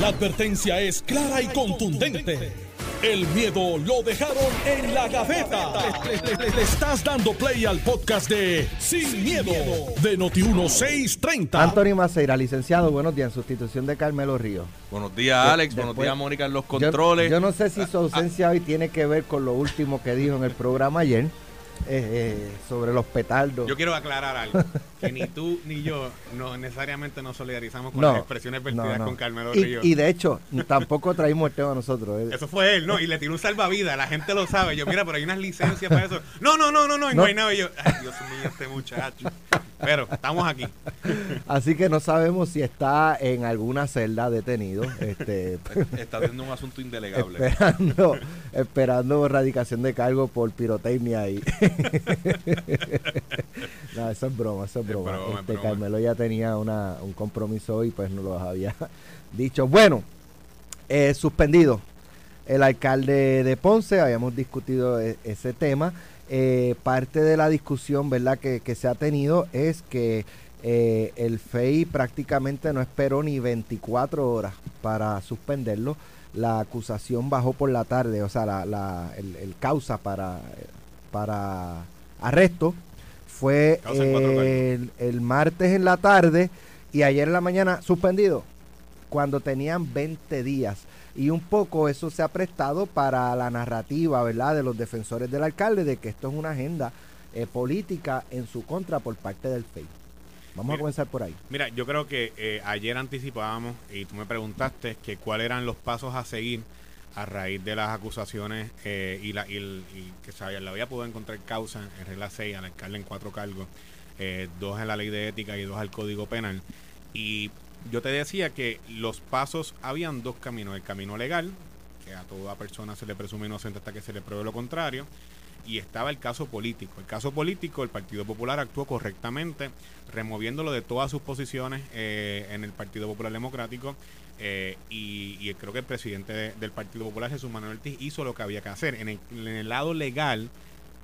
La advertencia es clara y contundente. El miedo lo dejaron en la gaveta. Le, le- le estás dando play al podcast de Sin, miedo, de Noti1630. Anthony Maceira, licenciado, buenos días, en sustitución de Carmelo Ríos. Buenos días, De- Alex. Buenos después- días, Mónica, en los Yo- controles. Yo, no sé si su ausencia hoy tiene que ver con lo último que dijo en el programa ayer eh, eh, sobre los petardos. Yo quiero aclarar algo, que ni tú ni yo no necesariamente nos solidarizamos con No, las expresiones vertidas no, no. con Carmelo y, Ríos. y de hecho, tampoco traímos el tema nosotros. eh. Eso fue él, ¿no? Y le tiró un salvavidas, la gente lo sabe. Yo, mira, pero hay unas licencias para eso. No, no, no, no, no, y no, No. hay nada. Y yo, ay, Dios mío, este muchacho. Pero estamos aquí. Así que no sabemos si está en alguna celda detenido, este, Está haciendo un asunto indelegable. esperando, esperando erradicación de cargo por pirotecnia y no, eso es broma, eso es Es broma. broma, es este, broma. Carmelo ya tenía una, un compromiso hoy, pues no lo había dicho. Bueno, eh, suspendido el alcalde de Ponce, habíamos discutido e- ese tema. Eh, parte de la discusión, ¿verdad?, que, que se ha tenido es que eh, el FEI prácticamente no esperó ni 24 horas para suspenderlo. La acusación bajó por la tarde, o sea, la, la- el, el causa para, para arresto fue el, el martes en la tarde y ayer en la mañana suspendido cuando tenían 20 días. Y un poco eso se ha prestado para la narrativa, ¿verdad?, de los defensores del alcalde de que esto es una agenda eh, política en su contra por parte del FEI. Vamos a comenzar por ahí. Mira, yo creo que eh, ayer anticipábamos y tú me preguntaste que cuáles eran los pasos a seguir a raíz de las acusaciones eh, y, la, y, que se le había podido encontrar causa en regla 6 al alcalde en cuatro cargos, eh, dos en la ley de ética y dos al código penal. Y yo te decía que los pasos, habían dos caminos, el camino legal, que a toda persona se le presume inocente hasta que se le pruebe lo contrario, y estaba el caso político. El caso político, el Partido Popular actuó correctamente, removiéndolo de todas sus posiciones eh, en el Partido Popular Democrático. Eh, y, creo que el presidente de- del Partido Popular, Jesús Manuel Ortiz, hizo lo que había que hacer. En el, lado legal,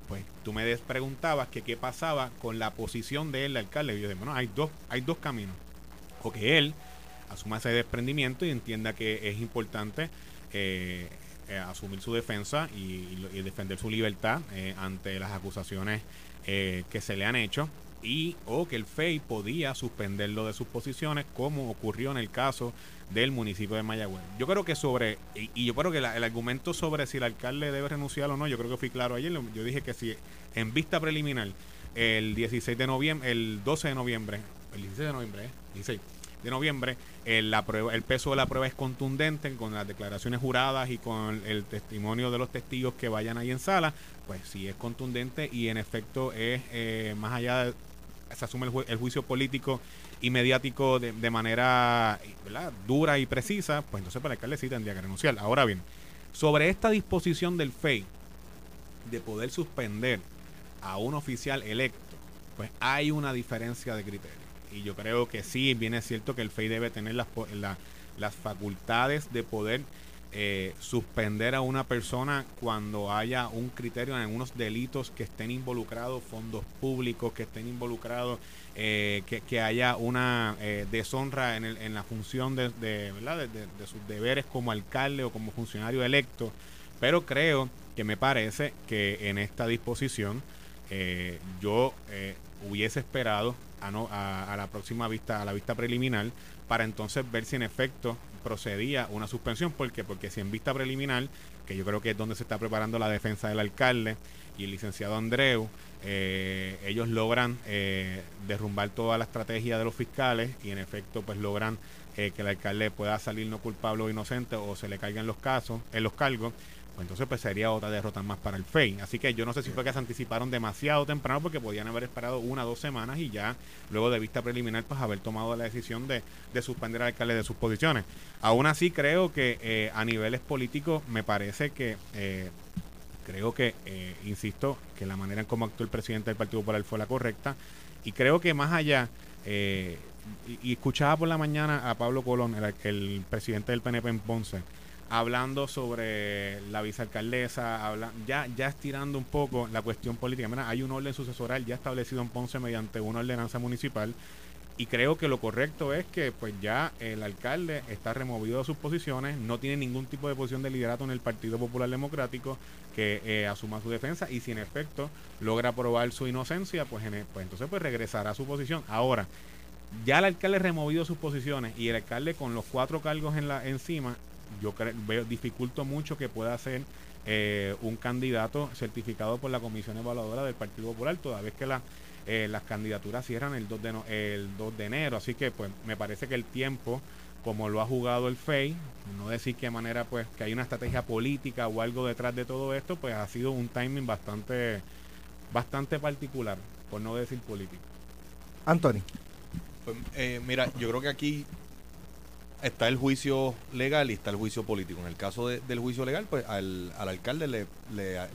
pues tú me preguntabas que qué pasaba con la posición de él, el alcalde. Y yo dije, bueno, hay dos, hay dos caminos. O que él asuma ese desprendimiento y entienda que es importante eh, eh, asumir su defensa y, defender su libertad ante las acusaciones que se le han hecho y o que el FEI podía suspenderlo de sus posiciones como ocurrió en el caso del municipio de Mayagüez. Yo creo que sobre, y, yo creo que el argumento sobre si el alcalde debe renunciar o no, yo creo que fui claro ayer, yo dije que si en vista preliminar el 16 de noviembre, el 12 de noviembre, el 16 de noviembre, ¿eh? 16 de noviembre, el, el peso de la prueba es contundente con las declaraciones juradas y con el testimonio de los testigos que vayan ahí en sala, pues sí es contundente y en efecto es eh, más allá de, se asume el, ju- el juicio político y mediático de, manera dura y precisa, pues entonces para el alcalde sí tendría que renunciar. Ahora bien, sobre esta disposición del FEI de poder suspender a un oficial electo, pues hay una diferencia de criterio. Y yo creo que sí, bien es cierto que el FEI debe tener las, las facultades de poder eh, suspender a una persona cuando haya un criterio en algunos delitos que estén involucrados, fondos públicos que estén involucrados, eh, que, que haya una eh, deshonra en, el- en la función de, de, de- sus deberes como alcalde o como funcionario electo. Pero creo que me parece que en esta disposición eh, yo hubiese esperado a, no, a, a la próxima vista, a la vista preliminar, para entonces ver si en efecto procedía una suspensión. ¿Por qué? Porque si en vista preliminar, que yo creo que es donde se está preparando la defensa del alcalde y el licenciado Andreu, eh, ellos logran eh, derrumbar toda la estrategia de los fiscales y en efecto pues logran eh, que el alcalde pueda salir no culpable o inocente o se le caigan los casos, en los cargos, pues entonces pues sería otra derrota más para el FEI. Así que yo no sé si fue que se anticiparon demasiado temprano porque podían haber esperado una o dos semanas y ya luego de vista preliminar pues haber tomado la decisión de, de suspender al alcalde de sus posiciones. Aún así creo que eh, a niveles políticos me parece que eh, creo que, eh, insisto, que la manera en cómo actuó el presidente del Partido Popular fue la correcta. Y creo que más allá, eh, y, escuchaba por la mañana a Pablo Colón, el, presidente del PNP en Ponce, hablando sobre la vicealcaldesa, habla, ya, ya estirando un poco la cuestión política. Mira, hay un orden sucesoral ya establecido en Ponce mediante una ordenanza municipal y creo que lo correcto es que pues ya el alcalde está removido de sus posiciones, no tiene ningún tipo de posición de liderato en el Partido Popular Democrático que eh, asuma su defensa y si en efecto logra probar su inocencia, pues, en, pues entonces pues regresará a su posición. Ahora, ya el alcalde removido de sus posiciones y el alcalde con los cuatro cargos en la encima, yo creo, veo dificulto mucho que pueda ser eh, un candidato certificado por la Comisión Evaluadora del Partido Popular, toda vez que la eh, las candidaturas cierran el 2, de el 2 de enero, así que pues me parece que el tiempo, como lo ha jugado el FEI, no decir qué manera pues que hay una estrategia política o algo detrás de todo esto, pues ha sido un timing bastante, bastante particular, por no decir político. Anthony. Pues, eh, mira, yo creo que aquí está el juicio legal y está el juicio político. En el caso del juicio legal, pues al, alcalde le,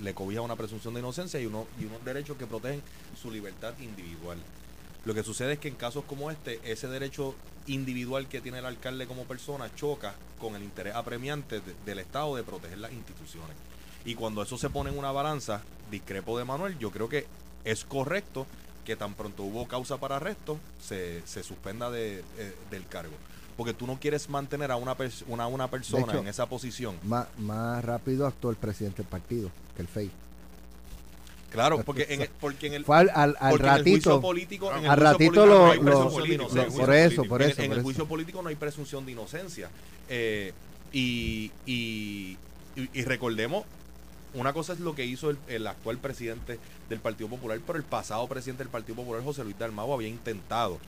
le, cobija una presunción de inocencia y, uno, y unos derechos que protegen su libertad individual. Lo que sucede es que en casos como este, ese derecho individual que tiene el alcalde como persona choca con el interés apremiante del Estado de proteger las instituciones. Y cuando eso se pone en una balanza, discrepo de Manuel, yo creo que es correcto que tan pronto hubo causa para arresto, se, se suspenda de, eh, del cargo porque tú no quieres mantener a una, una, una persona en esa posición. Más, más rápido actuó el presidente del partido que el FEI. Claro, porque en el, porque en el, al, al, ratito, político, en el al ratito lo, lo, por eso, por eso. En, el juicio político no hay presunción de inocencia. Eh, y, y, y, recordemos una cosa es lo que hizo el, actual presidente del Partido Popular, pero el pasado presidente del Partido Popular, José Luis Dalmau, había intentado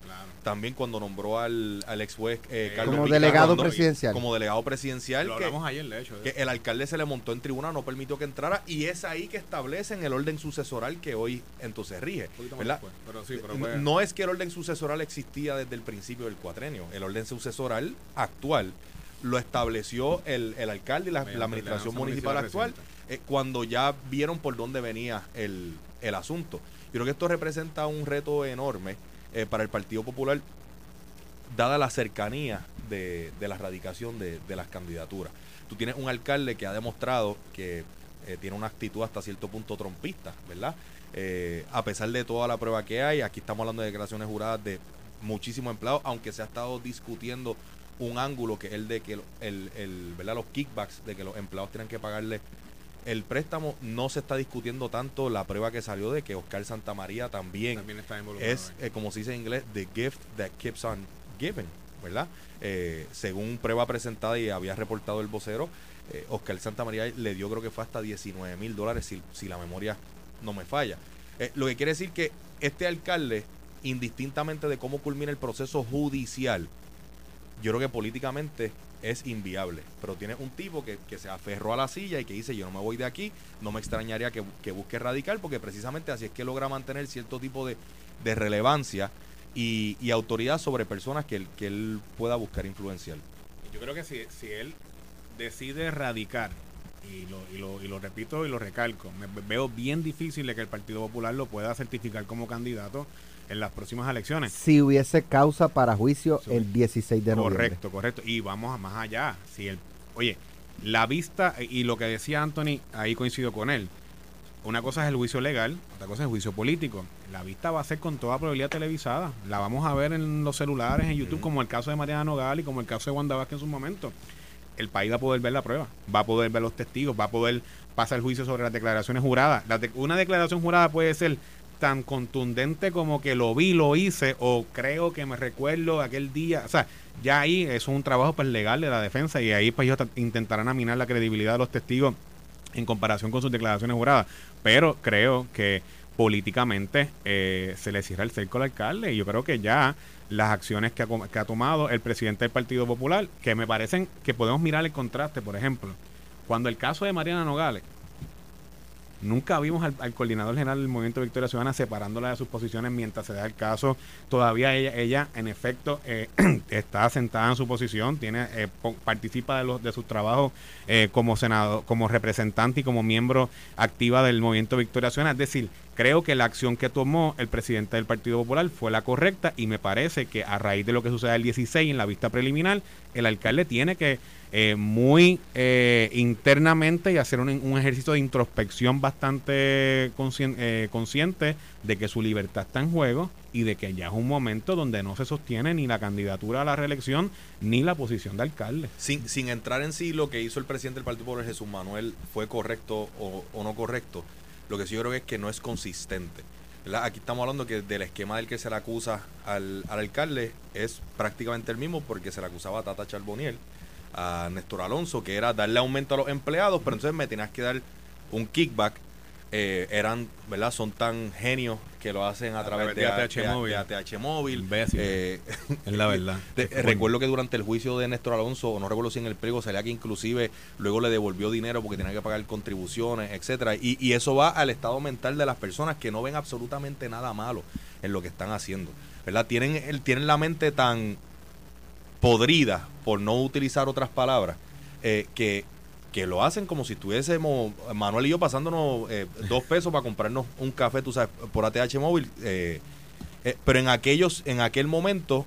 también cuando nombró al, ex juez eh, Carlos como delegado presidencial. Como delegado presidencial. Lo hablamos ayer, de hecho. Que el alcalde se le montó en tribuna, no permitió que entrara y es ahí que establecen el orden sucesoral que hoy entonces rige. no es que el orden sucesoral existía desde el principio del cuatrenio. El orden sucesoral actual lo estableció el, alcalde y la, administración municipal actual eh, cuando ya vieron por dónde venía el, asunto. Yo creo que esto representa un reto enorme eh, para el Partido Popular, dada la cercanía de, la erradicación de, las candidaturas. Tú tienes un alcalde que ha demostrado que eh, tiene una actitud hasta cierto punto trompista, ¿verdad? a pesar de toda la prueba que hay, aquí estamos hablando de declaraciones juradas de muchísimos empleados, aunque se ha estado discutiendo un ángulo que es el de que el, el, ¿verdad? los kickbacks, de que los empleados tienen que pagarle el préstamo no se está discutiendo tanto la prueba que salió de que Oscar Santamaría también, también está es, eh, como se dice en inglés, the gift that keeps on giving, ¿verdad? Eh, según prueba presentada y había reportado el vocero, eh, Oscar Santamaría le dio creo que fue hasta 19 mil dólares si, si, la memoria no me falla. lo que quiere decir que este alcalde, indistintamente de cómo culmina el proceso judicial, yo creo que políticamente es inviable. Pero tiene un tipo que, se aferró a la silla y que dice yo no me voy de aquí, no me extrañaría que, busque radical, porque precisamente así es que logra mantener cierto tipo de, relevancia y, autoridad sobre personas que él, que él pueda buscar influenciar. Yo creo que si, si él decide radicar, y lo, y, lo, y lo repito y lo recalco, me veo bien difícil de que el Partido Popular lo pueda certificar como candidato en las próximas elecciones. Si hubiese causa para juicio el 16 de noviembre. Correcto, correcto. Y vamos a más allá. Si el, oye, la vista, y lo que decía Anthony, ahí coincido con él. Una cosa es el juicio legal, otra cosa es el juicio político. La vista va a ser con toda probabilidad televisada. La vamos a ver en los celulares, en YouTube, como el caso de Mariana Nogal y como el caso de Wanda Vázquez en su momento. El país va a poder ver la prueba, va a poder ver los testigos, va a poder pasar el juicio sobre las declaraciones juradas. una declaración jurada puede ser tan contundente como que lo vi, lo hice o creo que me recuerdo aquel día. O sea, ya ahí es un trabajo pues, legal de la defensa y ahí pues ellos intentarán aminar la credibilidad de los testigos en comparación con sus declaraciones juradas. Pero creo que políticamente eh, se le cierra el cerco al alcalde y yo creo que ya las acciones que ha, que ha tomado el presidente del Partido Popular, que me parecen que podemos mirar el contraste, por ejemplo, cuando el caso de Mariana Nogales, Nunca vimos al, coordinador general del Movimiento Victoria Ciudadana separándola de sus posiciones mientras se da el caso. Todavía ella, ella en efecto, eh, está sentada en su posición, tiene eh, participa de, los, de sus trabajos eh, como senador, como representante y como miembro activa del Movimiento Victoria Ciudadana. Es decir, creo que la acción que tomó el presidente del Partido Popular fue la correcta y me parece que a raíz de lo que sucede el 16 en la vista preliminar, el alcalde tiene que eh, muy eh, internamente y hacer un, ejercicio de introspección bastante eh, consciente de que su libertad está en juego y de que ya es un momento donde no se sostiene ni la candidatura a la reelección ni la posición de alcalde. Sin, sin entrar en sí lo que hizo el presidente del Partido Popular Jesús Manuel fue correcto o, no correcto, lo que sí yo creo es que no es consistente. Aquí estamos hablando que del esquema del que se le acusa al, al alcalde es prácticamente el mismo porque se le acusaba a Tata Charboniel, a Néstor Alonso, que era darle aumento a los empleados, pero entonces me tenías que dar un kickback eh, eran, ¿verdad? Son tan genios que lo hacen a, través, de, ATH móvil. ATH móvil. Eh, es la verdad. recuerdo que durante el juicio de Néstor Alonso, no recuerdo si en el pliego salía que inclusive luego le devolvió dinero porque tenía que pagar contribuciones, etcétera y, y eso va al estado mental de las personas que no ven absolutamente nada malo en lo que están haciendo. ¿Verdad? Tienen, tienen la mente tan podrida, por no utilizar otras palabras, eh, que que lo hacen como si estuviésemos Manuel y yo pasándonos eh, dos pesos para comprarnos un café, tú sabes, por ATH móvil. Eh, eh, pero en aquellos, en aquel momento,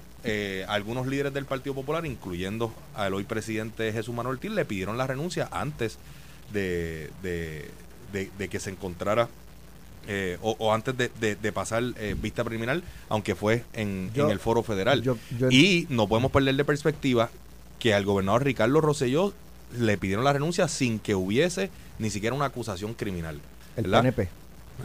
algunos líderes del Partido Popular, incluyendo al hoy presidente Jesús Manuel Til, le pidieron la renuncia antes de, de, que se encontrara o, antes de, pasar vista preliminar, aunque fue en, el foro federal. y no podemos perder de perspectiva que al gobernador Ricardo Rosselló le pidieron la renuncia sin que hubiese ni siquiera una acusación criminal. El PNP.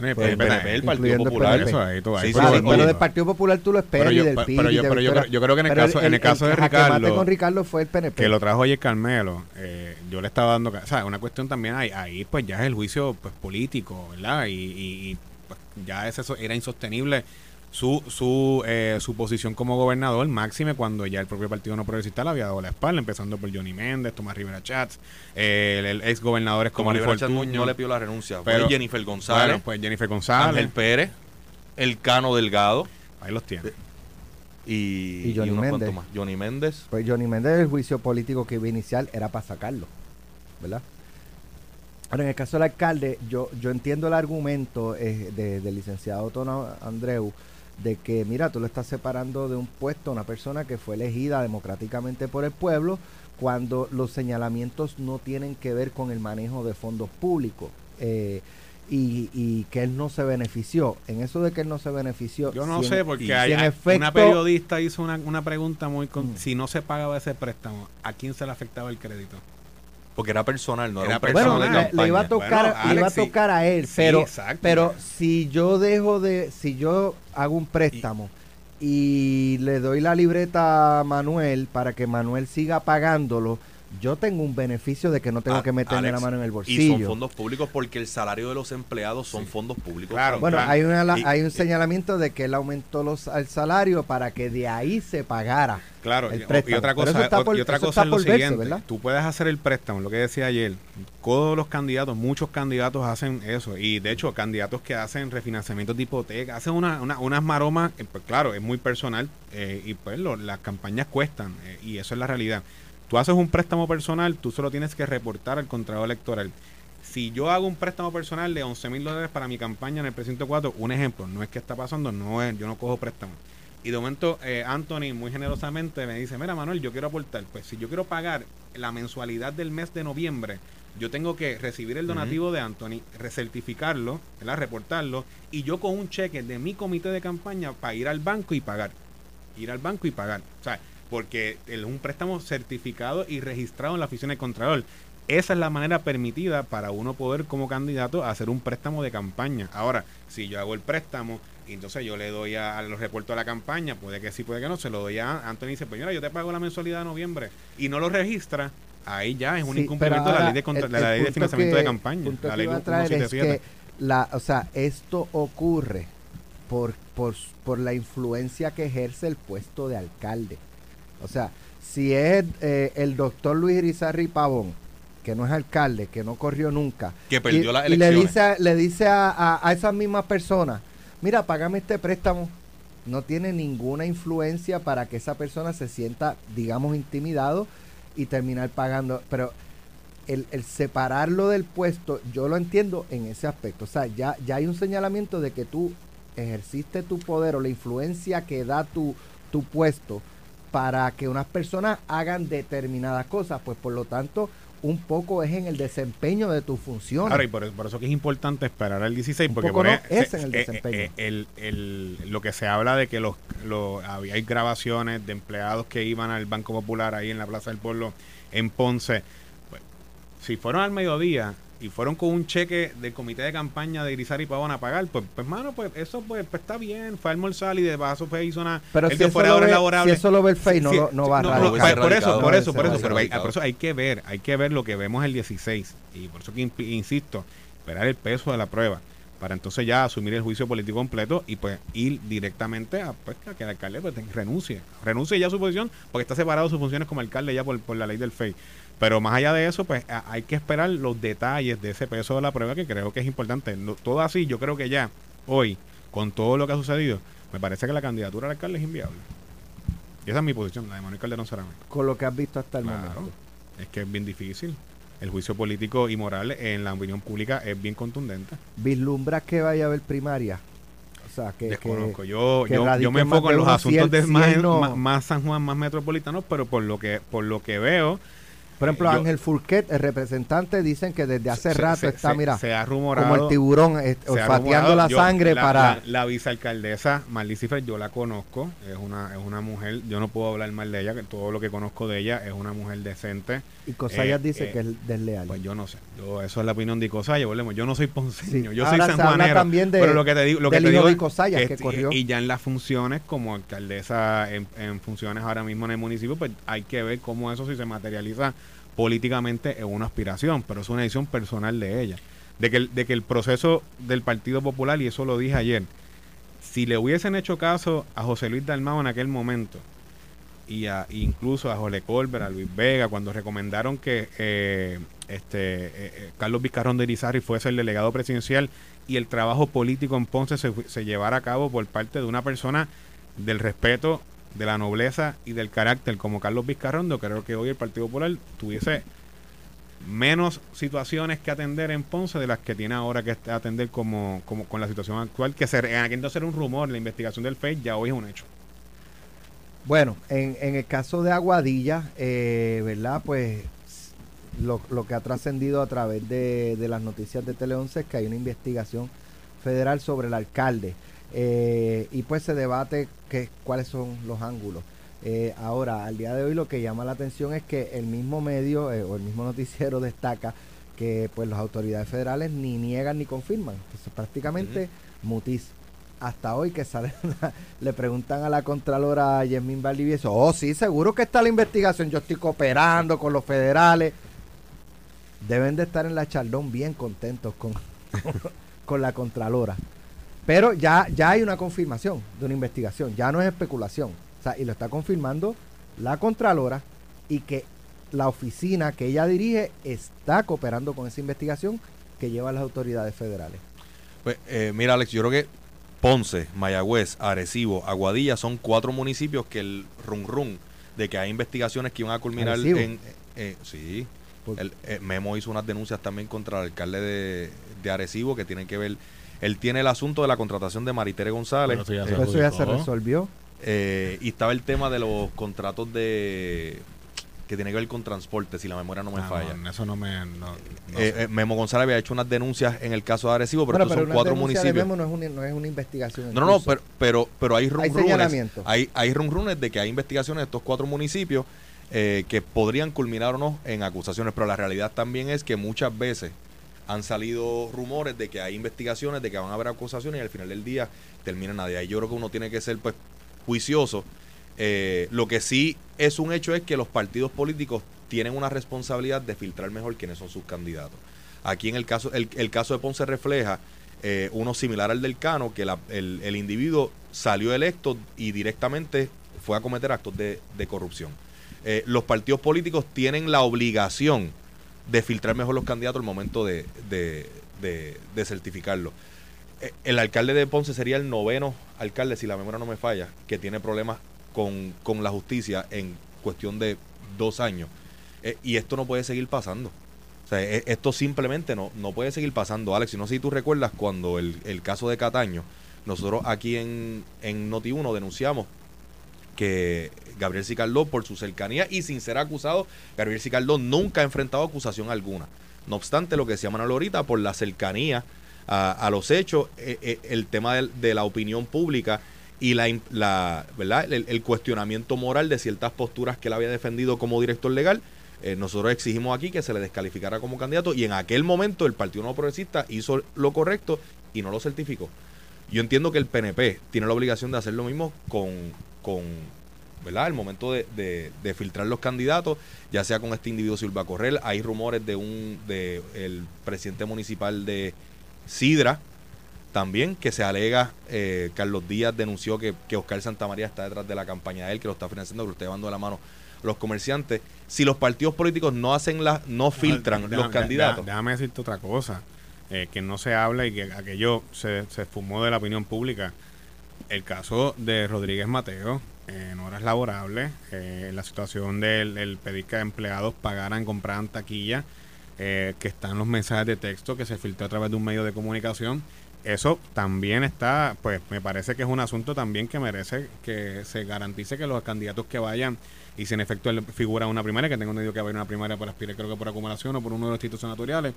el, PNP, el Partido Popular. Eso, ahí, sí, pero del Partido Popular tú lo esperas y del PIB. Pero, yo, pero yo, creo, que en el caso, en el caso de Ricardo. con Ricardo fue el PNP. Que lo trajo ayer Carmelo. Eh, yo le estaba dando. O sea, una cuestión también ahí, ahí pues ya es el juicio pues, político, ¿verdad? Y, y, pues, ya es eso, era insostenible su, su, eh, su posición como gobernador, máxime cuando ya el propio Partido No Progresista le había dado la espalda, empezando por Johnny Méndez, Tomás Rivera Chats, eh, el, ex gobernador es como Rivera Chats no le pidió la renuncia, pero Jennifer González, pues Jennifer González, Ángel Pérez, el Cano Delgado, ahí los tiene. Y, Johnny Méndez. Johnny Méndez. Pues Johnny Méndez, el juicio político que iba a iniciar era para sacarlo, ¿verdad? Ahora, en el caso del alcalde, yo, yo entiendo el argumento eh, del licenciado Tono Andreu, de que, mira, tú lo estás separando de un puesto a una persona que fue elegida democráticamente por el pueblo cuando los señalamientos no tienen que ver con el manejo de fondos públicos. Eh, y, que él no se benefició. En eso de que él no se benefició. Yo no sé, porque hay, una periodista hizo una, una pregunta muy. Mm. Si no se pagaba ese préstamo, ¿a quién se le afectaba el crédito? Porque era personal, no era, personal. Bueno, le, iba a tocar, le iba a, tocar a él, pero, pero si yo dejo de, si yo hago un préstamo y, y le doy la libreta a Manuel para que Manuel siga pagándolo, yo tengo un beneficio de que no tengo ah, que meterme la mano en el bolsillo. Y son fondos públicos porque el salario de los empleados son fondos públicos. Claro, bueno, Hay, hay un señalamiento de que él aumentó los, el salario para que de ahí se pagara. Claro, y, otra cosa, y otra cosa es lo siguiente, tú puedes hacer el préstamo, lo que decía ayer, todos los candidatos, muchos candidatos hacen eso, y de hecho candidatos que hacen refinanciamiento de hipoteca, hacen una, unas maromas, eh, pues claro, es muy personal, eh, y pues las campañas cuestan, eh, y eso es la realidad. Tú haces un préstamo personal, tú solo tienes que reportar al contrato electoral. Si yo hago un préstamo personal de 11 mil dólares para mi campaña en el precinto 4, un ejemplo, no es que está pasando, no es, yo no cojo préstamo. Y de momento eh, Anthony muy generosamente me dice, mira Manuel, yo quiero aportar. Pues si yo quiero pagar la mensualidad del mes de noviembre, yo tengo que recibir el donativo de Anthony, recertificarlo, reportarlo, y yo con un cheque de mi comité de campaña para ir al banco y pagar. Ir al banco y pagar. O sea, porque es un préstamo certificado y registrado en la oficina de Contralor. Esa es la manera permitida para uno poder como candidato hacer un préstamo de campaña. Ahora, si yo hago el préstamo y entonces yo le doy a, los reportos a la campaña, puede que sí, puede que no, se lo doy a Anthony y dice, pues mira, yo te pago la mensualidad de noviembre y no lo registra, ahí ya es un incumplimiento de la ley de, la ley de financiamiento de campaña. La ley es que la, o sea, esto ocurre por, por, por la influencia que ejerce el puesto de alcalde. O sea, si es eh, el doctor Luis Irizarri Pavón, que no es alcalde, que no corrió nunca, que perdió y, y le dice, le dice a, a, esas mismas personas, mira, págame este préstamo, no tiene ninguna influencia para que esa persona se sienta, digamos, intimidado y terminar pagando. Pero el, el, separarlo del puesto, yo lo entiendo en ese aspecto. O sea, ya, ya hay un señalamiento de que tú ejerciste tu poder o la influencia que da tu, tu puesto para que unas personas hagan determinadas cosas, pues por lo tanto un poco es en el desempeño de tu función. Claro, y por, eso que es importante esperar al 16, porque por no es en el eh, desempeño. Eh, el, el, lo que se habla de que los, los había grabaciones de empleados que iban al Banco Popular ahí en la Plaza del Pueblo en Ponce. Pues, si fueron al mediodía, y fueron con un cheque del comité de campaña de Grisar y Pavón a pagar, pues, pues mano, pues eso pues, pues, está bien, fue a almorzar y de paso fue hizo una pero si, eso lo, ve, si eso lo ve el FEI no, no, va a no, por eso, por eso, por eso, pero hay, por eso hay que ver, hay que ver lo que vemos el 16 y por eso que insisto, esperar el peso de la prueba para entonces ya asumir el juicio político completo y pues ir directamente a, pues, que el alcalde pues, renuncie, renuncie ya a su posición porque está separado de sus funciones como alcalde ya por, por la ley del FEI. Pero más allá de eso, pues hay que esperar los detalles de ese peso de la prueba que creo que es importante. todo así, yo creo que ya hoy, con todo lo que ha sucedido, me parece que la candidatura al alcalde es inviable. Y esa es mi posición, la de Manuel Calderón Cerame. Con lo que has visto hasta el momento. Es que es bien difícil. El juicio político y moral en la opinión pública es bien contundente. ¿Vislumbras que vaya a haber primaria? O sea, que, Desconozco. yo, yo, yo, me enfoco en los asuntos de más, más, San Juan, más metropolitanos, pero por lo que por lo que veo, por ejemplo, Ángel Furquet, el representante, dicen que desde hace rato está, mira, se ha rumorado, como el tiburón, eh, olfateando la sangre para... La, vicealcaldesa Marley yo la conozco, es una, es una mujer, yo no puedo hablar mal de ella, que todo lo que conozco de ella es una mujer decente. Y Cosayas eh, dice eh, que es desleal. Pues yo no sé, yo, eso es la opinión de Cosayas, volvemos, yo no soy ponceño, yo soy sanjuanero, de, pero lo que te digo, lo que te digo Cosayas, que corrió. Y ya en las funciones, como alcaldesa en, en funciones ahora mismo en el municipio, pues hay que ver cómo eso si se materializa políticamente es una aspiración, pero es una decisión personal de ella. De que, el, de que el proceso del Partido Popular, y eso lo dije ayer, si le hubiesen hecho caso a José Luis Dalmao en aquel momento, y a, incluso a José Colbert, a Luis Vega, cuando recomendaron que eh, este eh, eh, Carlos Vizcarrón de Irizarry fuese el delegado presidencial y el trabajo político en Ponce se, se llevara a cabo por parte de una persona del respeto de la nobleza y del carácter como Carlos Vizcarrondo, creo que hoy el Partido Popular tuviese menos situaciones que atender en Ponce de las que tiene ahora que atender como, como con la situación actual, que se, en aquel entonces era un rumor, la investigación del FED ya hoy es un hecho. Bueno, en, en el caso de Aguadilla, eh, ¿verdad? Pues lo, lo que ha trascendido a través de, de las noticias de Tele 11 es que hay una investigación federal sobre el alcalde. Eh, y pues se debate que, cuáles son los ángulos. Eh, ahora, al día de hoy lo que llama la atención es que el mismo medio eh, o el mismo noticiero destaca que pues las autoridades federales ni niegan ni confirman. Entonces prácticamente mutis. Hasta hoy que sale le preguntan a la Contralora Yasmin Valdivieso, oh sí, seguro que está la investigación, yo estoy cooperando con los federales. Deben de estar en la chaldón bien contentos con, con la Contralora. Pero ya, ya hay una confirmación de una investigación, ya no es especulación. O sea, y lo está confirmando la Contralora y que la oficina que ella dirige está cooperando con esa investigación que lleva las autoridades federales. Pues, eh, mira, Alex, yo creo que Ponce, Mayagüez, Arecibo, Aguadilla son cuatro municipios que el run run de que hay investigaciones que iban a culminar en. Eh, sí. El, eh, Memo hizo unas denuncias también contra el alcalde de, de Arecibo que tienen que ver él tiene el asunto de la contratación de Maritere González. eso ya, se, resolvió. Eh, y estaba el tema de los contratos de que tiene que ver con transporte, si la memoria no me ah, falla. eso no me. Eh, eh, Memo González había hecho unas denuncias en el caso de Arecibo, pero, estos son cuatro municipios. De Memo no es, una, no es una investigación. No, no, pero, pero, pero hay rumrunes. Hay, hay rumrunes de que hay investigaciones de estos cuatro municipios que podrían culminar o no en acusaciones, pero la realidad también es que muchas veces han salido rumores de que hay investigaciones, de que van a haber acusaciones y al final del día termina nadie. Ahí yo creo que uno tiene que ser pues juicioso. Eh, lo que sí es un hecho es que los partidos políticos tienen una responsabilidad de filtrar mejor quiénes son sus candidatos. Aquí en el caso, el, caso de Ponce refleja eh, uno similar al del Cano, que el, individuo salió electo y directamente fue a cometer actos de, corrupción. Eh, los partidos políticos tienen la obligación de filtrar mejor los candidatos al momento de, de, certificarlo. Eh, el alcalde de Ponce sería el noveno alcalde, si la memoria no me falla, que tiene problemas con, la justicia en cuestión de dos años. Eh, y esto no puede seguir pasando. O sea, e, esto simplemente no, no puede seguir pasando, Alex. No sé si tú recuerdas cuando el, el caso de Cataño, nosotros aquí en, en Noti1 denunciamos que Gabriel Sicardó, por su cercanía y sin ser acusado, Gabriel Sicardó nunca ha enfrentado acusación alguna. No obstante, lo que decía Manuel ahorita, por la cercanía a, los hechos, eh, eh, el tema de, la opinión pública y la, ¿verdad? El, cuestionamiento moral de ciertas posturas que él había defendido como director legal, eh, nosotros exigimos aquí que se le descalificara como candidato y en aquel momento el Partido No Progresista hizo lo correcto y no lo certificó. Yo entiendo que el PNP tiene la obligación de hacer lo mismo con, con ¿verdad? El momento de, filtrar los candidatos, ya sea con este individuo Silva Correll, hay rumores de un de el presidente municipal de Sidra también que se alega eh, Carlos Díaz denunció que, que Oscar Santamaría está detrás de la campaña de él, que lo está financiando, que lo está llevando de la mano los comerciantes. Si los partidos políticos no hacen la, no filtran los candidatos. Déjame decirte otra cosa, eh, que no se habla y que aquello se, se fumó de la opinión pública. El caso de Rodríguez Mateo, en horas laborables, eh, la situación del pedir que empleados pagaran, compraran taquilla, eh, que están los mensajes de texto que se filtró a través de un medio de comunicación. Eso también está, pues me parece que es un asunto también que merece que se garantice que los candidatos que vayan y si en efecto figura una primaria, que tengo entendido que va a haber una primaria por aspirar creo que por acumulación o por uno de los títulos senatoriales,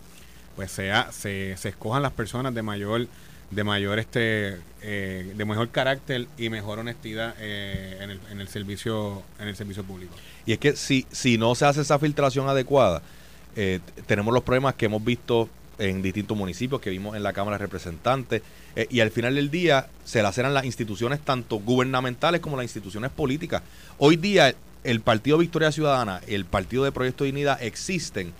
pues sea, se, se escojan las personas de mayor de mayor este eh, de mejor carácter y mejor honestidad eh, en, el, en, el, servicio en el servicio público. Y es que si si no se hace esa filtración adecuada eh, tenemos los problemas que hemos visto en distintos municipios que vimos en la Cámara de Representantes y al final del día se laceran las instituciones tanto gubernamentales como las instituciones políticas. Hoy día el Partido Victoria Ciudadana el Partido de Proyecto Dignidad existen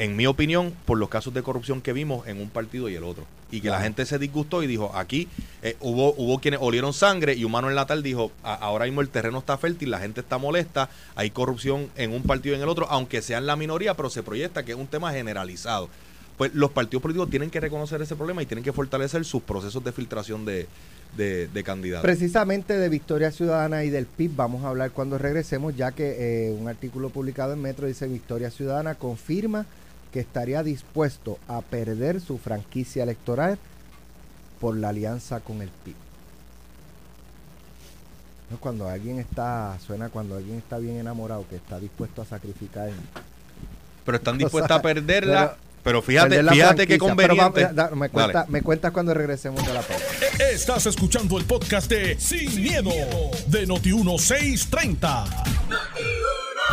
en mi opinión, por los casos de corrupción que vimos en un partido y el otro. Y que la gente se disgustó y dijo, aquí eh, hubo, hubo quienes olieron sangre y Humano en la tal dijo, ahora mismo el terreno está fértil, la gente está molesta, hay corrupción en un partido y en el otro, aunque sean la minoría, pero se proyecta que es un tema generalizado. Pues los partidos políticos tienen que reconocer ese problema y tienen que fortalecer sus procesos de filtración de, de, candidatos. Precisamente de Victoria Ciudadana y del PIB vamos a hablar cuando regresemos, ya que eh, un artículo publicado en Metro dice Victoria Ciudadana confirma que estaría dispuesto a perder su franquicia electoral por la alianza con el PIB. Cuando alguien está, suena cuando alguien está bien enamorado, que está dispuesto a sacrificar. Pero están dispuestos a perderla. Pero, fíjate, fíjate qué conveniente. me, me, cuentas cuando regresemos de la pausa. Estás escuchando el podcast de Sin, miedo, de Noti 1630.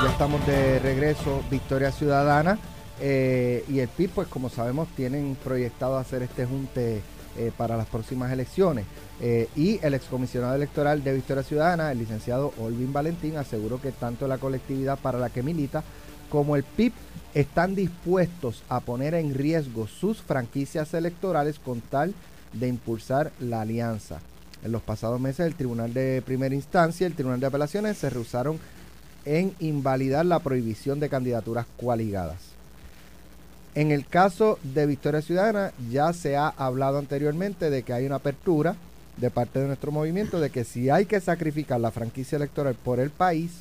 Ya estamos de regreso, Victoria Ciudadana. Eh, y el PIB, pues como sabemos, tienen proyectado hacer este junte eh, para las próximas elecciones. Eh, y el excomisionado electoral de Victoria Ciudadana, el licenciado Olvin Valentín, aseguró que tanto la colectividad para la que milita como el PIB están dispuestos a poner en riesgo sus franquicias electorales con tal de impulsar la alianza. En los pasados meses, el Tribunal de Primera Instancia y el Tribunal de Apelaciones se rehusaron en invalidar la prohibición de candidaturas coaligadas. En el caso de Victoria Ciudadana ya se ha hablado anteriormente de que hay una apertura de parte de nuestro movimiento de que si hay que sacrificar la franquicia electoral por el país,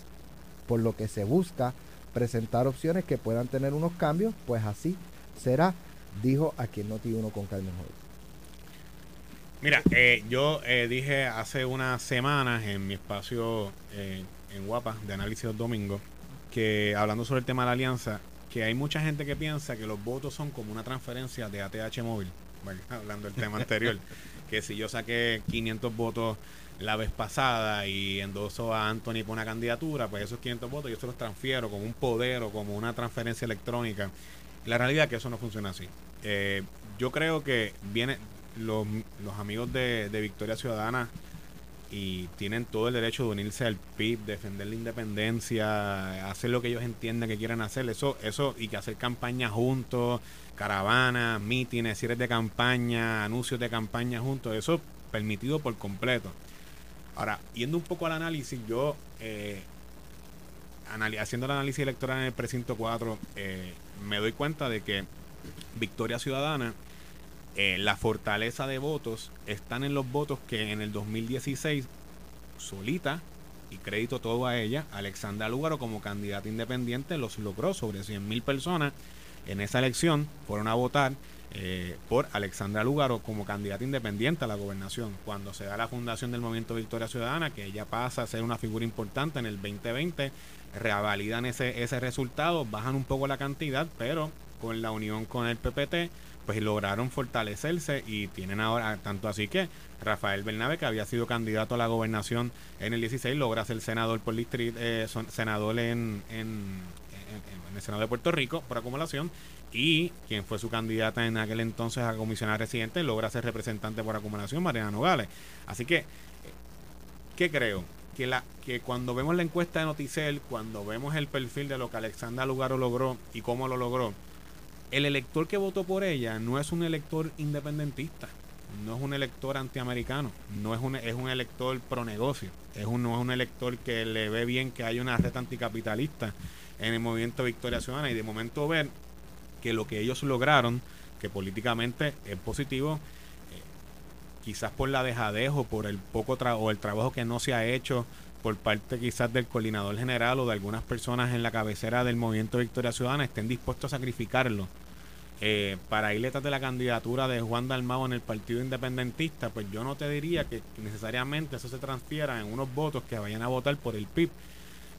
por lo que se busca presentar opciones que puedan tener unos cambios, pues así será, dijo a quien no tiene uno con Carmen Joy. Mira, eh, yo eh, dije hace unas semanas en mi espacio eh, en Guapa de análisis domingo que hablando sobre el tema de la alianza, que hay mucha gente que piensa que los votos son como una transferencia de ATH móvil. Bueno, hablando del tema anterior, que si yo saqué 500 votos la vez pasada y endoso a Anthony por una candidatura, pues esos 500 votos yo se los transfiero como un poder o como una transferencia electrónica. La realidad es que eso no funciona así. Eh, yo creo que viene los, los amigos de, de Victoria Ciudadana y tienen todo el derecho de unirse al PIB, defender la independencia, hacer lo que ellos entiendan que quieran hacer, eso, eso, y que hacer campañas juntos, caravanas, mítines, cierres de campaña, anuncios de campaña juntos, eso permitido por completo. Ahora, yendo un poco al análisis, yo eh, haciendo el análisis electoral en el precinto 4, eh, me doy cuenta de que Victoria Ciudadana eh, la fortaleza de votos están en los votos que en el 2016 solita y crédito todo a ella, Alexandra Lúgaro como candidata independiente los logró sobre 100 mil personas en esa elección, fueron a votar eh, por Alexandra Lugaro como candidata independiente a la gobernación. Cuando se da la fundación del Movimiento Victoria Ciudadana, que ella pasa a ser una figura importante en el 2020, revalidan ese, ese resultado, bajan un poco la cantidad, pero con la unión con el PPT, pues lograron fortalecerse y tienen ahora, tanto así que Rafael Bernabe, que había sido candidato a la gobernación en el 16, logra ser senador por distrito, eh, senador en, en, el Senado de Puerto Rico por acumulación y quien fue su candidata en aquel entonces a comisionar residente logra ser representante por acumulación, Mariana Nogales. Así que, ¿qué creo? Que, la, que cuando vemos la encuesta de Noticel, cuando vemos el perfil de lo que Alexandra Lugaro logró y cómo lo logró, el elector que votó por ella no es un elector independentista, no es un elector antiamericano, no es un, es un elector pro negocio, es un, no es un elector que le ve bien que hay una red anticapitalista en el movimiento Victoria Ciudadana. Y de momento ver que lo que ellos lograron, que políticamente es positivo, eh, quizás por la dejadez o por el poco o el trabajo que no se ha hecho por parte quizás del coordinador general o de algunas personas en la cabecera del movimiento Victoria Ciudadana estén dispuestos a sacrificarlo eh, para ir detrás de la candidatura de Juan Dalmao en el Partido Independentista, pues yo no te diría que necesariamente eso se transfiera en unos votos que vayan a votar por el PIB,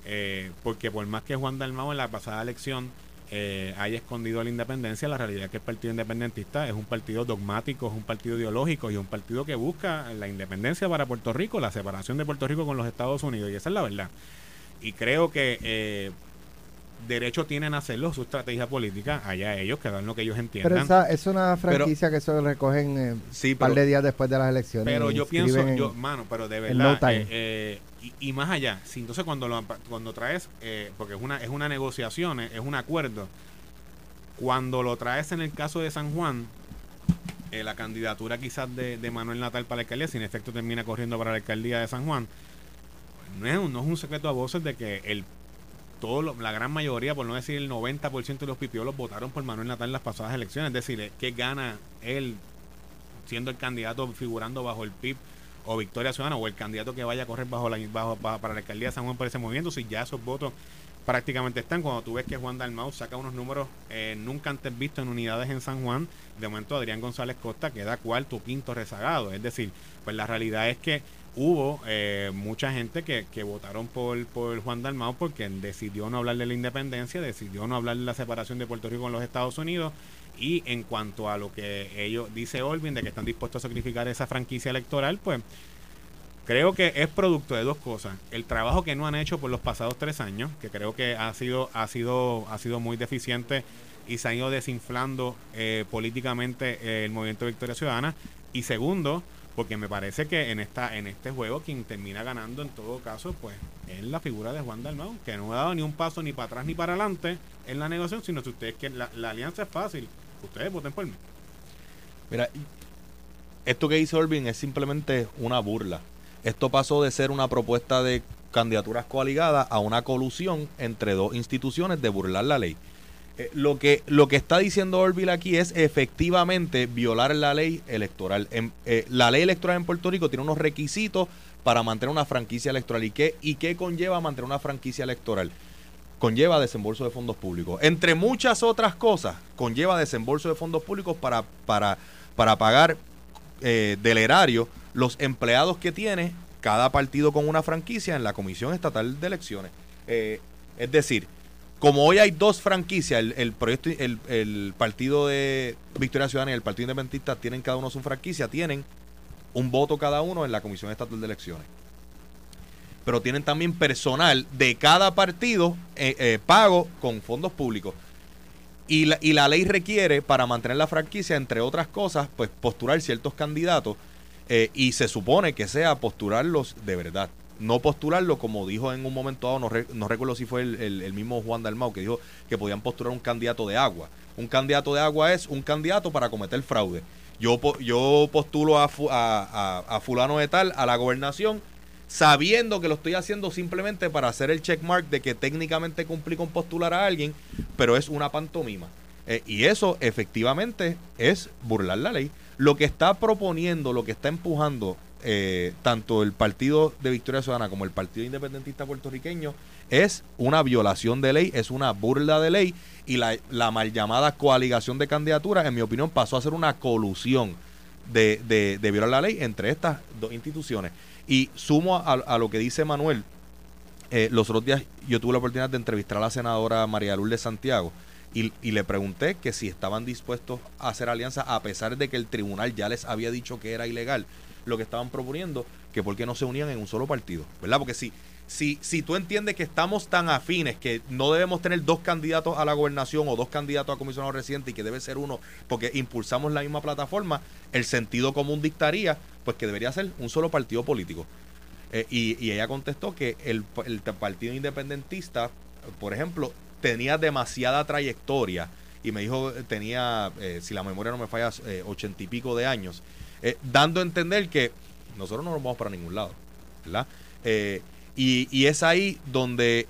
eh, porque por más que Juan Dalmao en la pasada elección eh, haya escondido la independencia, la realidad es que el Partido Independentista es un partido dogmático, es un partido ideológico y es un partido que busca la independencia para Puerto Rico, la separación de Puerto Rico con los Estados Unidos, y esa es la verdad. Y creo que eh, derecho tienen a hacerlo, su estrategia política, allá ellos, que dan lo que ellos entiendan. Pero esa es una franquicia que se recogen eh, un par de días después de las elecciones. Pero yo pienso, yo, mano, pero de verdad, eh, y, más allá, si entonces cuando lo, cuando traes, eh, porque es una, es una negociación, es un acuerdo, cuando lo traes en el caso de San Juan, eh, la candidatura quizás de, Manuel Natal para la alcaldía, sin efecto termina corriendo para la alcaldía de San Juan, pues no, es, no es un secreto a voces de que el todo la gran mayoría, por no decir el 90% de los pipiolos votaron por Manuel Natal en las pasadas elecciones. Es decir, ¿qué gana él siendo el candidato figurando bajo el PIB o Victoria Ciudadana o el candidato que vaya a correr bajo la, bajo, para la alcaldía de San Juan por ese movimiento, si ya esos votos prácticamente están. Cuando tú ves que Juan Dalmau saca unos números eh, nunca antes vistos en unidades en San Juan, de momento Adrián González Costa queda cuarto quinto rezagado. Es decir, pues la realidad es que hubo eh, mucha gente que, que votaron por, por Juan Dalmau porque decidió no hablar de la independencia, decidió no hablar de la separación de Puerto Rico con los Estados Unidos y en cuanto a lo que ellos dice Olvin de que están dispuestos a sacrificar esa franquicia electoral, pues creo que es producto de dos cosas. El trabajo que no han hecho por los pasados tres años, que creo que ha sido, ha sido, ha sido muy deficiente y se ha ido desinflando eh, políticamente eh, el movimiento Victoria Ciudadana. Y segundo, porque me parece que en esta en este juego quien termina ganando en todo caso pues es la figura de Juan Dalmau que no ha dado ni un paso ni para atrás ni para adelante en la negociación sino que ustedes quieren la, la alianza es fácil ustedes voten por mí. Mira, esto que hizo Orvin es simplemente una burla. Esto pasó de ser una propuesta de candidaturas coaligadas a una colusión entre dos instituciones de burlar la ley. Eh, lo, que, lo que está diciendo Orville aquí es efectivamente violar la ley electoral. Eh, la ley electoral en Puerto Rico tiene unos requisitos para mantener una franquicia electoral. ¿Y qué, ¿Y qué conlleva mantener una franquicia electoral? conlleva desembolso de fondos públicos. Entre muchas otras cosas, conlleva desembolso de fondos públicos para, para, para pagar eh, del erario los empleados que tiene cada partido con una franquicia en la Comisión Estatal de Elecciones. Es decir, como hoy hay dos franquicias, el, proyecto, el, el, partido de Victoria Ciudadana y el Partido Independentista tienen cada uno su franquicia, tienen un voto cada uno en la Comisión Estatal de Elecciones pero tienen también personal de cada partido eh, eh, pago con fondos públicos. Y la, y la ley requiere, para mantener la franquicia, entre otras cosas, pues postular ciertos candidatos eh, y se supone que sea postularlos de verdad. No postularlo como dijo en un momento dado, no, recuerdo si fue el, mismo Juan Dalmau que dijo que podían postular un candidato de agua. Un candidato de agua es un candidato para cometer fraude. Yo, yo postulo a, a, a fulano de tal a la gobernación sabiendo que lo estoy haciendo simplemente para hacer el checkmark de que técnicamente cumplí con postular a alguien, pero es una pantomima. Eh, y eso efectivamente es burlar la ley. Lo que está proponiendo, lo que está empujando eh, tanto el Partido de Victoria Ciudadana como el Partido Independentista Puertorriqueño es una violación de ley, es una burla de ley y la, la mal llamada coaligación de candidaturas, en mi opinión, pasó a ser una colusión de, de, violar la ley entre estas dos instituciones. Y sumo a, lo que dice Manuel, eh, los otros días yo tuve la oportunidad de entrevistar a la senadora María Lourdes Santiago y, y, le pregunté que si estaban dispuestos a hacer alianza a pesar de que el tribunal ya les había dicho que era ilegal lo que estaban proponiendo, que por qué no se unían en un solo partido, ¿verdad? Porque si si, si tú entiendes que estamos tan afines que no debemos tener dos candidatos a la gobernación o dos candidatos a comisionado residente y que debe ser uno porque impulsamos la misma plataforma, el sentido común dictaría pues que debería ser un solo partido político. Eh, y, ella contestó que el, partido independentista, por ejemplo, tenía demasiada trayectoria y me dijo tenía, eh, si la memoria no me falla, eh, ochenta y pico de años, dando a entender que nosotros no nos vamos para ningún lado, ¿verdad? Y, es ahí donde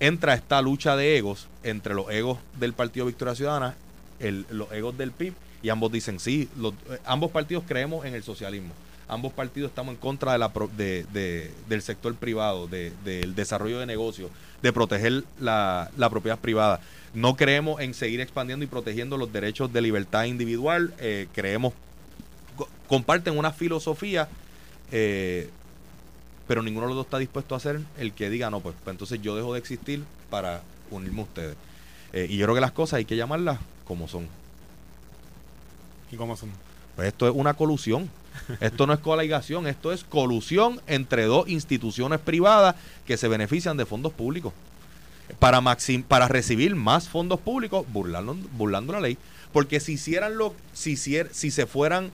entra esta lucha de egos entre los egos del Partido Victoria Ciudadana, el, los egos del PIB, y ambos dicen, sí, eh, ambos partidos creemos en el socialismo, ambos partidos estamos en contra de la, de, del sector privado, del desarrollo de negocios, de proteger la, propiedad privada. No creemos en seguir expandiendo y protegiendo los derechos de libertad individual, eh, creemos, comparten una filosofía eh, pero ninguno de los dos está dispuesto a hacer el que diga, no, pues, pues entonces yo dejo de existir para unirme a ustedes. Eh, y yo creo que las cosas hay que llamarlas como son. ¿Y cómo son? Pues esto es una colusión. Esto no es coligación, esto es colusión entre dos instituciones privadas que se benefician de fondos públicos. Para, maxim, para recibir más fondos públicos burlando, burlando la ley. Porque si hicieran lo, si, si se fueran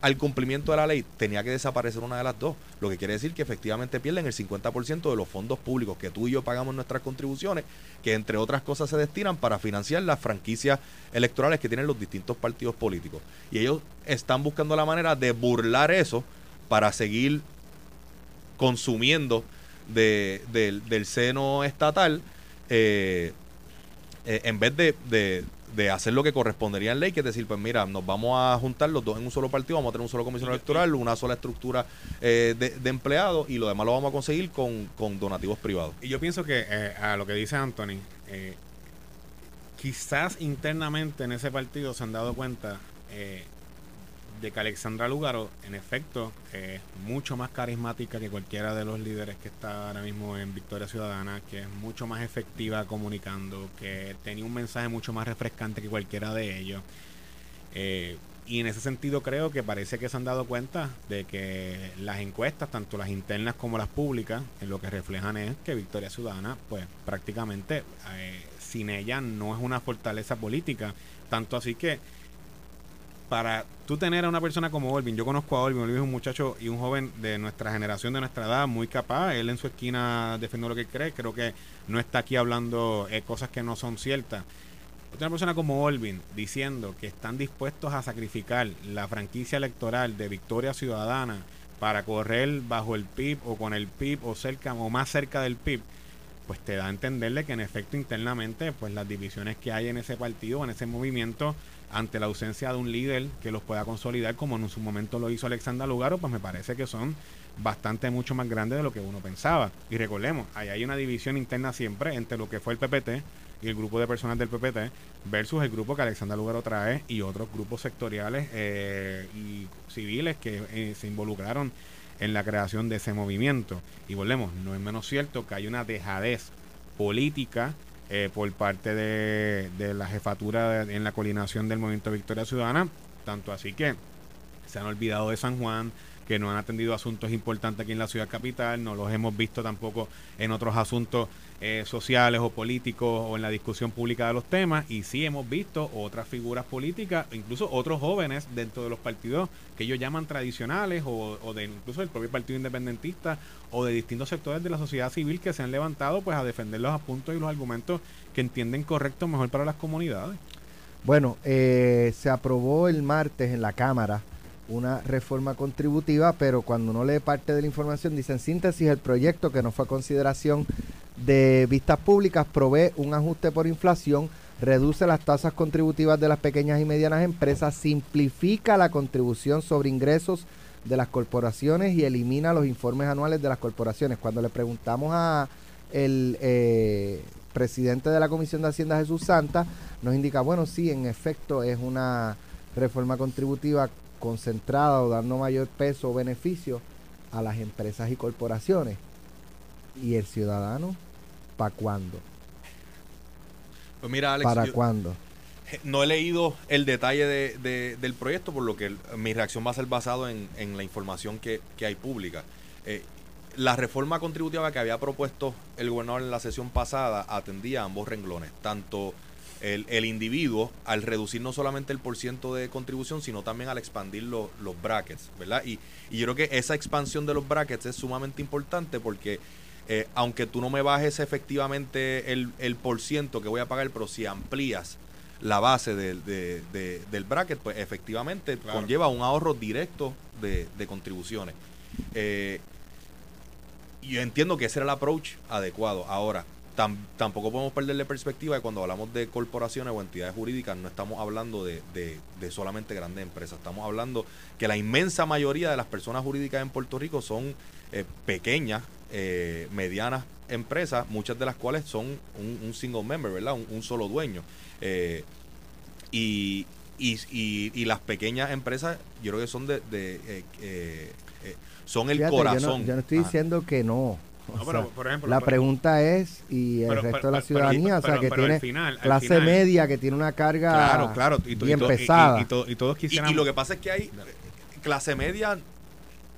al cumplimiento de la ley, tenía que desaparecer una de las dos. Lo que quiere decir que efectivamente pierden el 50% de los fondos públicos que tú y yo pagamos nuestras contribuciones, que entre otras cosas se destinan para financiar las franquicias electorales que tienen los distintos partidos políticos. Y ellos están buscando la manera de burlar eso para seguir consumiendo del seno estatal eh, eh, en vez de de hacer lo que correspondería en ley, que es decir, pues mira, nos vamos a juntar los dos en un solo partido, vamos a tener un solo comisión electoral, una sola estructura eh, de, empleados y lo demás lo vamos a conseguir con, donativos privados. Y yo pienso que eh, a lo que dice Anthony, eh, quizás internamente en ese partido se han dado cuenta de que Alexandra Lugaro, en efecto, es mucho más carismática que cualquiera de los líderes que está ahora mismo en Victoria Ciudadana, que es mucho más efectiva comunicando, que tenía un mensaje mucho más refrescante que cualquiera de ellos. Eh, y en ese sentido creo que parece que se han dado cuenta de que las encuestas, tanto las internas como las públicas, lo que reflejan es que Victoria Ciudadana, pues prácticamente eh, sin ella no es una fortaleza política. Tanto así que para tú tener a una persona como Olvin, yo conozco a Olvin, Olvin es un muchacho y un joven de nuestra generación, de nuestra edad, muy capaz, él en su esquina defendiendo lo que cree, creo que no está aquí hablando eh, cosas que no son ciertas. Otra persona como Olvin diciendo que están dispuestos a sacrificar la franquicia electoral de Victoria Ciudadana para correr bajo el PIB o con el PIB o cerca o más cerca del PIB, pues te da a entenderle que en efecto internamente pues las divisiones que hay en ese partido, en ese movimiento, ante la ausencia de un líder que los pueda consolidar como en su momento lo hizo Alexander Lugaro, pues me parece que son bastante mucho más grandes de lo que uno pensaba. Y recordemos, ahí hay una división interna siempre entre lo que fue el PPT y el grupo de personas del PPT versus el grupo que Alexander Lugaro trae y otros grupos sectoriales eh, y civiles que eh, se involucraron en la creación de ese movimiento. Y volvemos, no es menos cierto que hay una dejadez política eh, por parte de, la jefatura en la coordinación del Movimiento Victoria Ciudadana, tanto así que se han olvidado de San Juan, que no han atendido asuntos importantes aquí en la ciudad capital, no los hemos visto tampoco en otros asuntos eh, sociales o políticos o en la discusión pública de los temas, y sí hemos visto otras figuras políticas, incluso otros jóvenes dentro de los partidos que ellos llaman tradicionales o, o de incluso del propio partido independentista o de distintos sectores de la sociedad civil que se han levantado pues a defender los apuntos y los argumentos que entienden correctos mejor para las comunidades. Bueno, eh, se aprobó el martes en la Cámara una reforma contributiva, pero cuando uno lee parte de la información, dice en síntesis, el proyecto que no fue a consideración de vistas públicas provee un ajuste por inflación, reduce las tasas contributivas de las pequeñas y medianas empresas, simplifica la contribución sobre ingresos de las corporaciones y elimina los informes anuales de las corporaciones. Cuando le preguntamos a, el eh, presidente de la Comisión de Hacienda, Jesús Santa, nos indica, bueno, sí, en efecto es una reforma contributiva concentrada o dando mayor peso o beneficio a las empresas y corporaciones. ¿Y el ciudadano? ¿Para cuándo? Pues mira, Alex, ¿Para cuándo? No he leído el detalle de, del proyecto, por lo que mi reacción va a ser basado en, la información que, hay pública. Eh, la reforma contributiva que había propuesto el gobernador en la sesión pasada atendía a ambos renglones, tanto el, individuo al reducir no solamente el porciento de contribución, sino también al expandir los brackets, ¿verdad? Y, y, yo creo que esa expansión de los brackets es sumamente importante porque eh, aunque tú no me bajes efectivamente el, el porciento que voy a pagar, pero si amplías la base del bracket, pues efectivamente conlleva un ahorro directo de, contribuciones. Eh, yo entiendo que ese era el approach adecuado. Ahora, tampoco podemos perderle perspectiva de cuando hablamos de corporaciones o entidades jurídicas, no estamos hablando de, solamente grandes empresas, estamos hablando que la inmensa mayoría de las personas jurídicas en Puerto Rico son eh, pequeñas, eh, medianas empresas, muchas de las cuales son un, single member, ¿verdad? Un, solo dueño. Eh, y, y, las pequeñas empresas, yo creo que son de, son el corazón. Yo no, estoy diciendo que no la pregunta es, y el resto de la ciudadanía, o sea, que tiene clase media, que tiene una carga bien pesada. Y, lo que pasa es que hay clase media,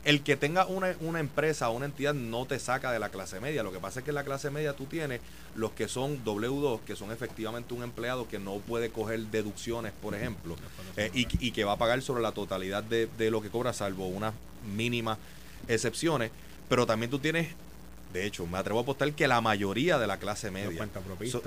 el que tenga una, una empresa o una entidad no te saca de la clase media. Lo que pasa es que en la clase media tú tienes los que son W2, que son efectivamente un empleado que no puede coger deducciones, por ejemplo, eh, y, y, que va a pagar sobre la totalidad de, de lo que cobra, salvo unas mínimas excepciones. Pero también tú tienes de hecho, me atrevo a apostar que la mayoría de la clase media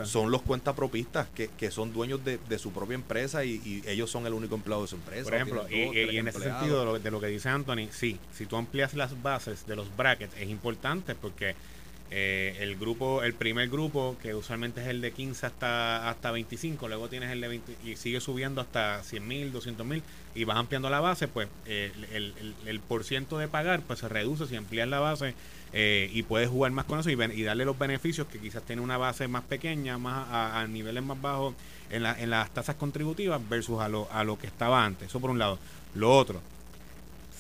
son, los cuentapropistas que, que son dueños de, su propia empresa y, ellos son el único empleado de su empresa. Por ejemplo, y, en ese sentido de lo, que dice Anthony, sí, si tú amplias las bases de los brackets es importante porque eh, el grupo, el primer grupo, que usualmente es el de 15 hasta, hasta 25, luego tienes el de 20 y sigue subiendo hasta 100 mil, 200 mil y vas ampliando la base, pues eh, el, el, por ciento de pagar pues se reduce si amplías la base eh, y puedes jugar más con eso y, y, darle los beneficios que quizás tiene una base más pequeña, más a, niveles más bajos en, la, en las tasas contributivas versus a lo, a lo que estaba antes. Eso por un lado. Lo otro,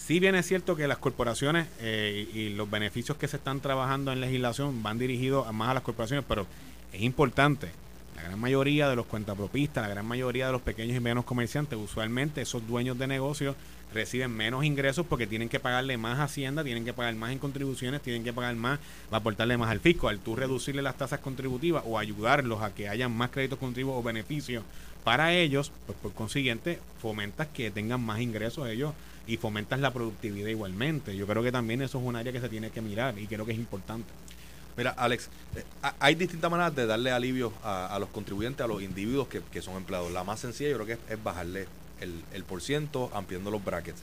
si bien es cierto que las corporaciones eh, y, los beneficios que se están trabajando en legislación van dirigidos más a las corporaciones, pero es importante. La gran mayoría de los cuentapropistas, la gran mayoría de los pequeños y medianos comerciantes, usualmente esos dueños de negocios reciben menos ingresos porque tienen que pagarle más hacienda, tienen que pagar más en contribuciones, tienen que pagar más, va a aportarle más al fisco. Al tú reducirle las tasas contributivas o ayudarlos a que hayan más créditos contributivos o beneficios para ellos, pues por consiguiente fomentas que tengan más ingresos ellos y fomentas la productividad igualmente. Yo creo que también eso es un área que se tiene que mirar y creo que es importante. Mira, Alex, eh, hay distintas maneras de darle alivio a, los contribuyentes, a los individuos que, son empleados. La más sencilla yo creo que es bajarle el, el por ciento ampliando los brackets.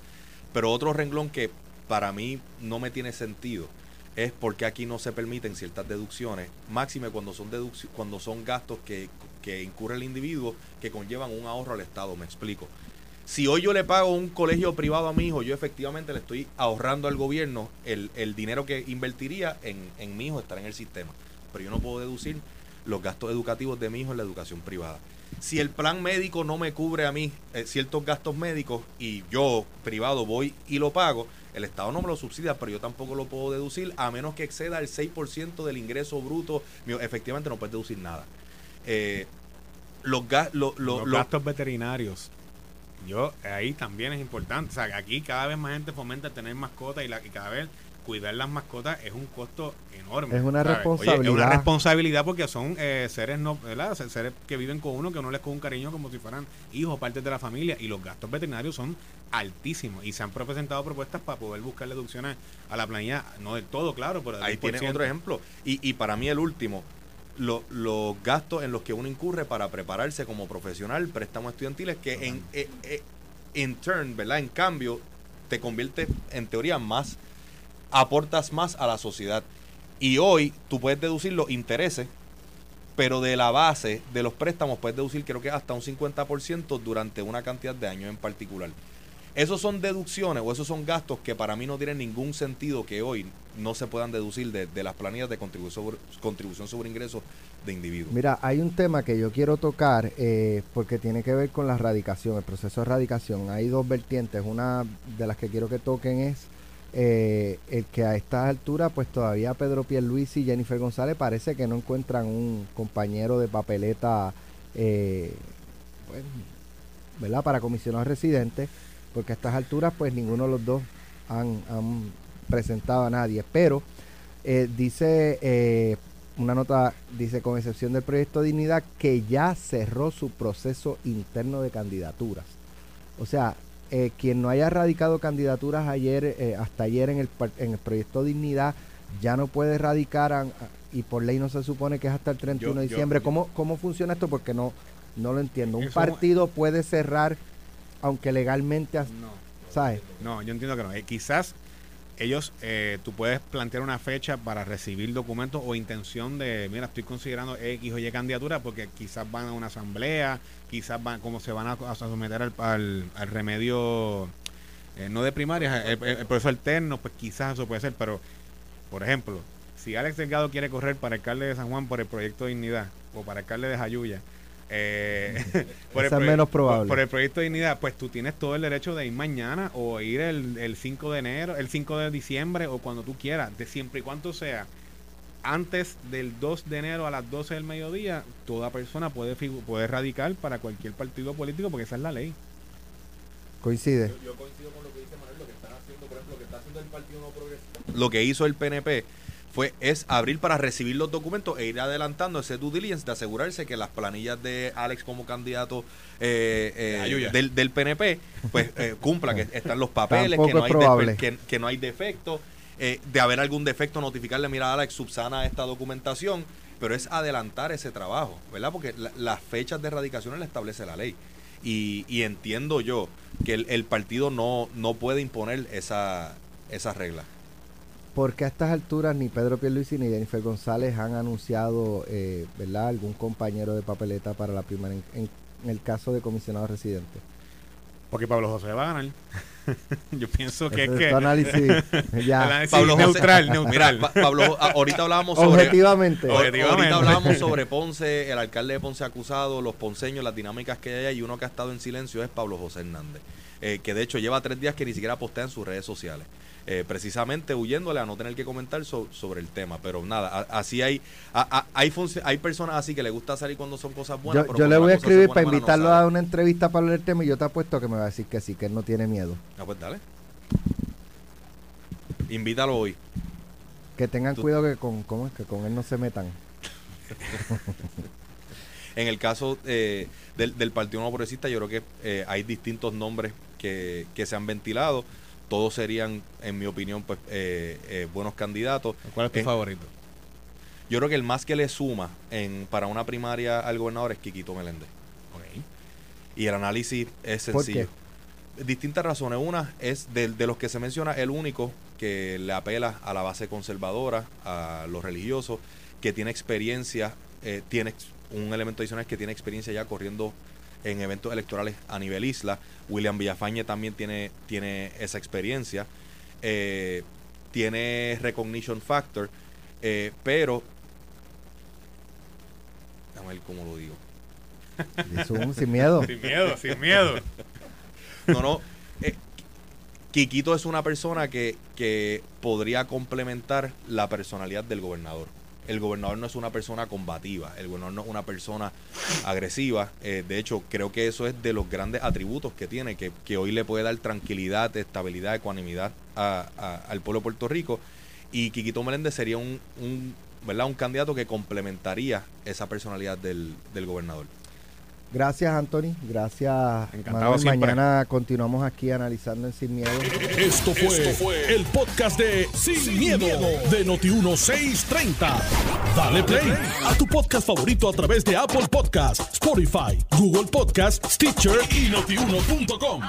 Pero otro renglón que para mí no me tiene sentido es porque aquí no se permiten ciertas deducciones, máxime cuando son cuando son gastos que, que incurre el individuo que conllevan un ahorro al Estado, me explico. Si hoy yo le pago un colegio privado a mi hijo, yo efectivamente le estoy ahorrando al gobierno el, el dinero que invertiría en, en mi hijo estar en el sistema. Pero yo no puedo deducir los gastos educativos de mi hijo en la educación privada si el plan médico no me cubre a mí eh, ciertos gastos médicos y yo privado voy y lo pago, el Estado no me lo subsidia, pero yo tampoco lo puedo deducir a menos que exceda el 6% del ingreso bruto. Efectivamente no puedes deducir nada. Eh, los, gastos veterinarios. Yo, ahí también es importante. O sea, aquí cada vez más gente fomenta tener mascotas y, la, y cada vez cuidar las mascotas es un costo enorme. Es una responsabilidad. es una responsabilidad porque son eh, seres no, ¿verdad? seres que viven con uno, que uno les con un cariño como si fueran hijos, parte de la familia, y los gastos veterinarios son altísimos. Y se han presentado propuestas para poder buscar deducciones a la planilla, no del todo, claro, pero Ahí tienes otro ejemplo. Y, y para mí el último, los gastos en los que uno incurre para prepararse como profesional, préstamos estudiantiles, que en, eh, eh, en turn, ¿verdad? En cambio, te convierte en teoría más aportas más a la sociedad. Y hoy tú puedes deducir los intereses, pero de la base de los préstamos puedes deducir creo que hasta un 50% durante una cantidad de años en particular. Esos son deducciones o esos son gastos que para mí no tienen ningún sentido que hoy no se puedan deducir de, las planillas de contribución sobre, contribución sobre ingresos de individuos. Mira, hay un tema que yo quiero tocar eh, porque tiene que ver con la radicación, el proceso de radicación. Hay dos vertientes. Una de las que quiero que toquen es eh, el que a estas alturas, pues todavía Pedro Pierluisi y Jennifer González parece que no encuentran un compañero de papeleta, eh, ¿verdad? Para comisionados residentes, porque a estas alturas, pues ninguno de los dos han, presentado a nadie. Pero eh, dice una nota, dice con excepción del proyecto Dignidad, que ya cerró su proceso interno de candidaturas. O sea, eh, quien no haya radicado candidaturas ayer, eh, hasta ayer en el, en el proyecto Dignidad, ya no puede radicar y por ley no se supone que es hasta el 31 de diciembre. ¿Cómo, ¿Cómo funciona esto? Porque no, no lo entiendo. Un partido puede cerrar, aunque legalmente... No, ¿sabes? No, yo entiendo que no. Eh, quizás ellos, eh, tú puedes plantear una fecha para recibir documentos o intención de, mira, estoy considerando X o Y candidatura porque quizás van a una asamblea, quizás van, como se van a, someter al, al, remedio, eh, no de primaria, el, proceso alterno, pues quizás eso puede ser, pero, por ejemplo, si Alex Delgado quiere correr para alcalde de San Juan por el proyecto de Dignidad o para alcalde de Jayuya, eh, por, el menos probable. Por, el proyecto de dignidad, pues tú tienes todo el derecho de ir mañana o ir el, el 5 de enero, el 5 de diciembre o cuando tú quieras, de siempre y cuando sea antes del 2 de enero a las 12 del mediodía, toda persona puede, puede radicar para cualquier partido político porque esa es la ley. Coincide. Yo, coincido con lo que dice Manuel, lo que están haciendo, por ejemplo, lo que está haciendo el Partido No Progresista. Lo que hizo el PNP fue es abrir para recibir los documentos e ir adelantando ese due diligence de asegurarse que las planillas de Alex como candidato eh, eh, del, del, PNP pues eh, cumpla que están los papeles que no, hay que, no hay defecto de haber algún defecto notificarle mira Alex subsana esta documentación pero es adelantar ese trabajo verdad porque las fechas de erradicación la establece la ley. Y, y entiendo yo que el, el partido no no puede imponer esa esa regla porque a estas alturas ni Pedro Pierluisi ni Jennifer González han anunciado, eh, ¿verdad?, algún compañero de papeleta para la primera en, el caso de comisionado residente. Porque Pablo José va a ganar. Yo pienso que es que. análisis, ya. Pablo neutral, neutral. Mira, Pablo, ahorita hablábamos sobre. Objetivamente. Ahorita hablábamos sobre Ponce, el alcalde de Ponce acusado, los ponceños, las dinámicas que hay, y uno que ha estado en silencio es Pablo José Hernández. Eh, que de hecho lleva tres días que ni siquiera postea en sus redes sociales. Eh, precisamente huyéndole a no tener que comentar sobre el tema. Pero nada, así hay hay, hay personas así que le gusta salir cuando son cosas buenas. Yo, le voy a escribir para invitarlo a una entrevista para hablar del tema y yo te apuesto que me va a decir que sí, que él no tiene miedo. Ah, pues dale. Invítalo hoy. Que tengan cuidado que con, ¿cómo es? que con él no se metan. en el caso eh, del, Partido No Progresista, yo creo que eh, hay distintos nombres que, que se han ventilado todos serían, en mi opinión, pues eh, eh, buenos candidatos. ¿Cuál es tu favorito? Yo creo que el más que le suma en, para una primaria al gobernador es Quiquito Meléndez. Y el análisis es sencillo. Distintas razones. Una es de, de, los que se menciona, el único que le apela a la base conservadora, a los religiosos, que tiene experiencia, eh, tiene un elemento adicional que tiene experiencia ya corriendo en eventos electorales a nivel isla. William Villafañe también tiene, tiene esa experiencia. Eh, tiene recognition factor, eh, pero... a ver cómo lo digo. sin miedo. Sin miedo, sin miedo. no, no. Eh, Quiquito es una persona que, que podría complementar la personalidad del gobernador el gobernador no es una persona combativa, el gobernador no es una persona agresiva. Eh, de hecho, creo que eso es de los grandes atributos que tiene, que, hoy le puede dar tranquilidad, estabilidad, ecuanimidad al pueblo de Puerto Rico. Y Quiquito Meléndez sería un, un, ¿verdad? un candidato que complementaría esa personalidad del, del gobernador. Gracias, Anthony. Gracias, Encantado Mañana continuamos aquí analizando en Sin Miedo. Esto fue, el podcast de Sin, miedo, de Noti1630. Dale play a tu podcast favorito a través de Apple Podcasts, Spotify, Google Podcasts, Stitcher y notiuno.com.